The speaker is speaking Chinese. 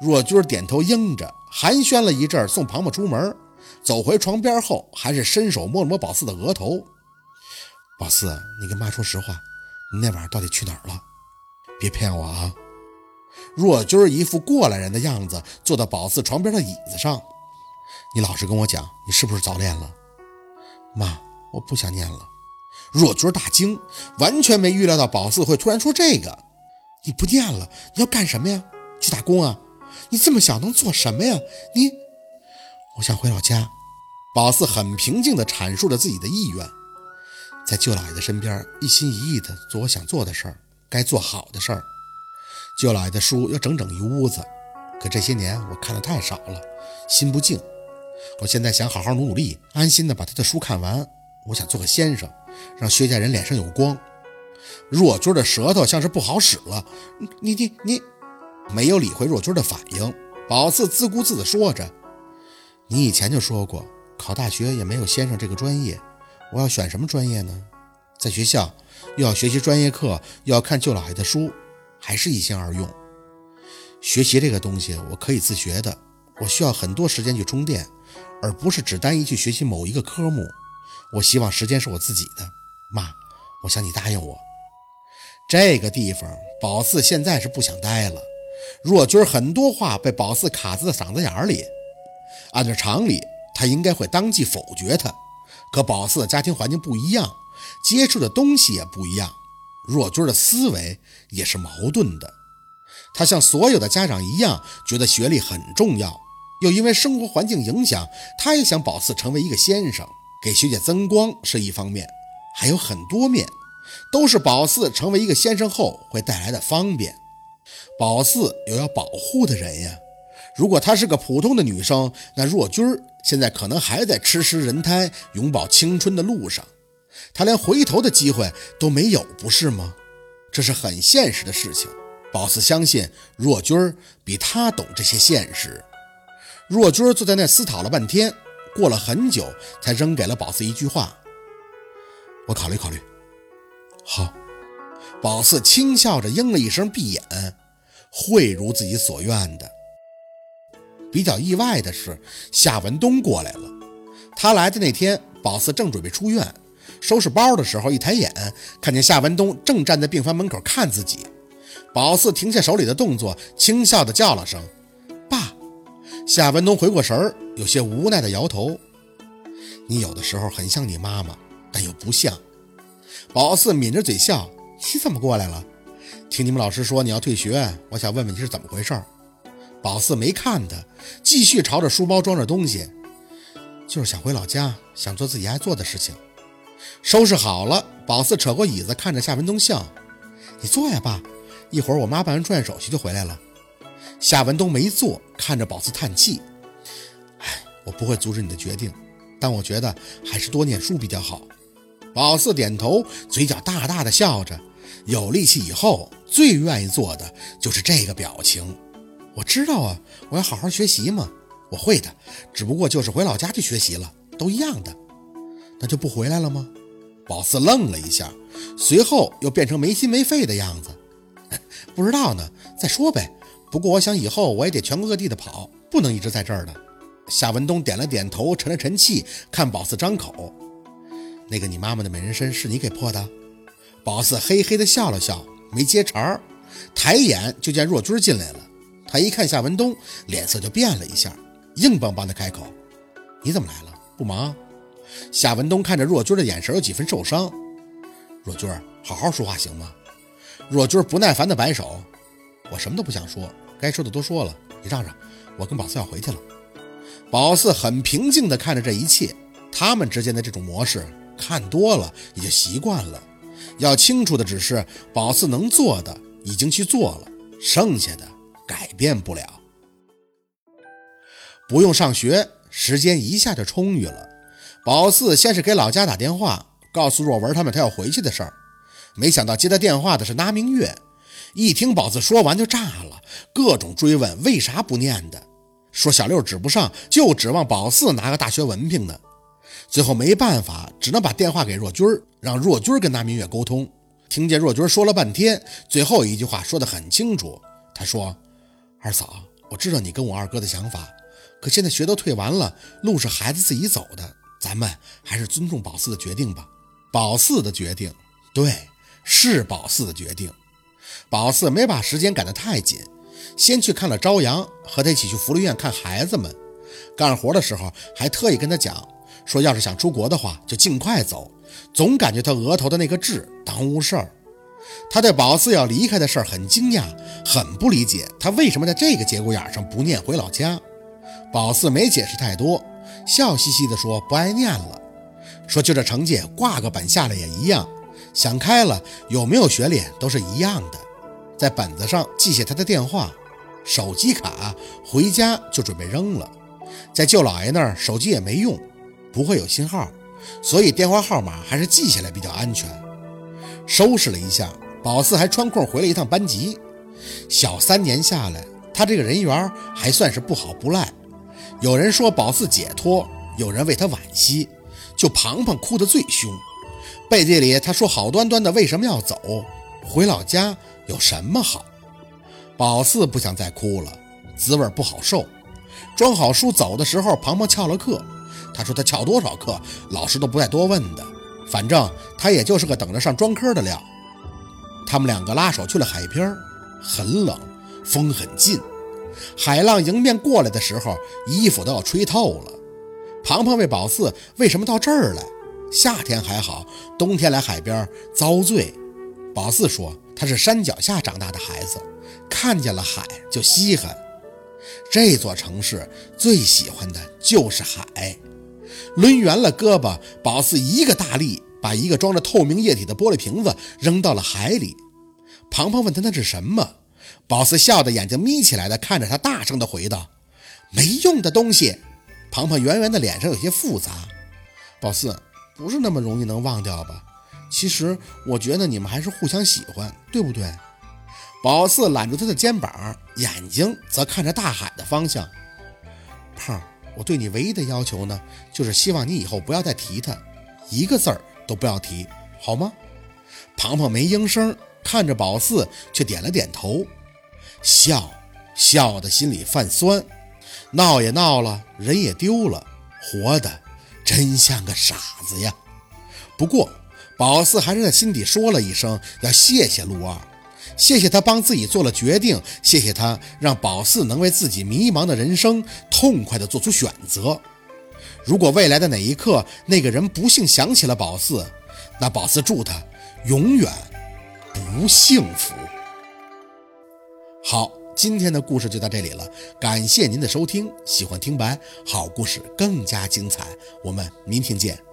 若君点头应着，寒暄了一阵，送庞庞出门。走回床边后，还是伸手摸了摸宝四的额头。宝四，你跟妈说实话，你那晚上到底去哪儿了？别骗我啊！若君一副过来人的样子，坐到宝四床边的椅子上。你老实跟我讲，你是不是早恋了？妈，我不想念了。若君大惊，完全没预料到宝四会突然说这个。你不念了，你要干什么呀？去打工啊？你这么小能做什么呀？你，我想回老家。宝四很平静地阐述着自己的意愿，在舅老爷的身边，一心一意地做我想做的事儿，该做好的事儿。舅老爷的书有整整一屋子，可这些年我看的太少了，心不静。我现在想好好努努力，安心的把他的书看完。我想做个先生，让薛家人脸上有光。若君的舌头像是不好使了，你你你，没有理会若君的反应。宝四自顾自地说着：“你以前就说过，考大学也没有先生这个专业，我要选什么专业呢？在学校又要学习专业课，又要看舅老爷的书，还是一心二用。学习这个东西，我可以自学的，我需要很多时间去充电，而不是只单一去学习某一个科目。我希望时间是我自己的。妈，我想你答应我。”这个地方，宝四现在是不想待了。若君很多话被宝四卡在嗓子眼里，按照常理，他应该会当即否决他。可宝四的家庭环境不一样，接触的东西也不一样，若君的思维也是矛盾的。他像所有的家长一样，觉得学历很重要，又因为生活环境影响，他也想宝四成为一个先生，给学姐增光是一方面，还有很多面。都是宝四成为一个先生后会带来的方便，宝四有要保护的人呀。如果她是个普通的女生，那若君儿现在可能还在吃食人胎、永葆青春的路上，她连回头的机会都没有，不是吗？这是很现实的事情。宝四相信若君儿比他懂这些现实。若君儿坐在那思考了半天，过了很久，才扔给了宝四一句话：“我考虑考虑。”好，宝四轻笑着应了一声，闭眼，会如自己所愿的。比较意外的是，夏文东过来了。他来的那天，宝四正准备出院，收拾包的时候，一抬眼看见夏文东正站在病房门口看自己。宝四停下手里的动作，轻笑的叫了声“爸”。夏文东回过神儿，有些无奈的摇头：“你有的时候很像你妈妈，但又不像。”宝四抿着嘴笑：“你怎么过来了？听你们老师说你要退学，我想问问你是怎么回事。”宝四没看他，继续朝着书包装着东西，就是想回老家，想做自己爱做的事情。收拾好了，宝四扯过椅子，看着夏文东笑：“你坐呀，爸，一会儿我妈办完住院手续就回来了。”夏文东没坐，看着宝四叹气：“哎，我不会阻止你的决定，但我觉得还是多念书比较好。”宝四点头，嘴角大大的笑着。有力气以后，最愿意做的就是这个表情。我知道啊，我要好好学习嘛。我会的，只不过就是回老家去学习了，都一样的。那就不回来了吗？宝四愣了一下，随后又变成没心没肺的样子。不知道呢，再说呗。不过我想以后我也得全国各地的跑，不能一直在这儿的。夏文东点了点头，沉了沉气，看宝四张口。那个你妈妈的美人参是你给破的？宝四嘿嘿的笑了笑，没接茬儿，抬眼就见若君进来了。他一看夏文东，脸色就变了一下，硬邦邦的开口：“你怎么来了？不忙？”夏文东看着若君的眼神有几分受伤。若君，好好说话行吗？若君不耐烦的摆手：“我什么都不想说，该说的都说了，你让让，我跟宝四要回去了。”宝四很平静的看着这一切，他们之间的这种模式。看多了也就习惯了，要清楚的只是宝四能做的已经去做了，剩下的改变不了。不用上学，时间一下就充裕了。宝四先是给老家打电话，告诉若文他们他要回去的事儿，没想到接他电话的是拿明月，一听宝四说完就炸了，各种追问为啥不念的，说小六指不上，就指望宝四拿个大学文凭呢。最后没办法，只能把电话给若君儿，让若君儿跟那明月沟通。听见若君儿说了半天，最后一句话说得很清楚。他说：“二嫂，我知道你跟我二哥的想法，可现在学都退完了，路是孩子自己走的，咱们还是尊重宝四的决定吧。宝四的决定，对，是宝四的决定。宝四没把时间赶得太紧，先去看了朝阳，和他一起去福利院看孩子们。干活的时候还特意跟他讲，说要是想出国的话，就尽快走。总感觉他额头的那个痣耽误事儿。他对宝四要离开的事儿很惊讶，很不理解他为什么在这个节骨眼上不念回老家。宝四没解释太多，笑嘻嘻地说不爱念了，说就这成绩挂个本下来也一样。想开了，有没有学历都是一样的。在本子上记下他的电话、手机卡，回家就准备扔了。在舅姥爷那儿，手机也没用，不会有信号，所以电话号码还是记下来比较安全。收拾了一下，宝四还穿空回了一趟班级。小三年下来，他这个人缘还算是不好不赖。有人说宝四解脱，有人为他惋惜。就庞庞哭得最凶，背地里他说好端端的为什么要走？回老家有什么好？宝四不想再哭了，滋味不好受。装好书走的时候，庞庞翘了课。他说他翘多少课，老师都不再多问的。反正他也就是个等着上专科的料。他们两个拉手去了海边，很冷，风很劲，海浪迎面过来的时候，衣服都要吹透了。庞庞问宝四为什么到这儿来？夏天还好，冬天来海边遭罪。宝四说他是山脚下长大的孩子，看见了海就稀罕。这座城市最喜欢的就是海。抡圆了胳膊，宝四一个大力把一个装着透明液体的玻璃瓶子扔到了海里。庞庞问他那是什么，宝四笑得眼睛眯起来的看着他，大声的回道：“没用的东西。”庞庞圆圆的脸上有些复杂。宝四不是那么容易能忘掉吧？其实我觉得你们还是互相喜欢，对不对？宝四揽住他的肩膀，眼睛则看着大海的方向。胖。我对你唯一的要求呢，就是希望你以后不要再提他，一个字儿都不要提，好吗？庞庞没应声，看着宝四，却点了点头，笑笑的心里泛酸。闹也闹了，人也丢了，活的真像个傻子呀。不过宝四还是在心底说了一声，要谢谢陆二。谢谢他帮自己做了决定，谢谢他让宝四能为自己迷茫的人生痛快地做出选择。如果未来的哪一刻那个人不幸想起了宝四，那宝四祝他永远不幸福。好，今天的故事就到这里了，感谢您的收听。喜欢听白好故事更加精彩，我们明天见。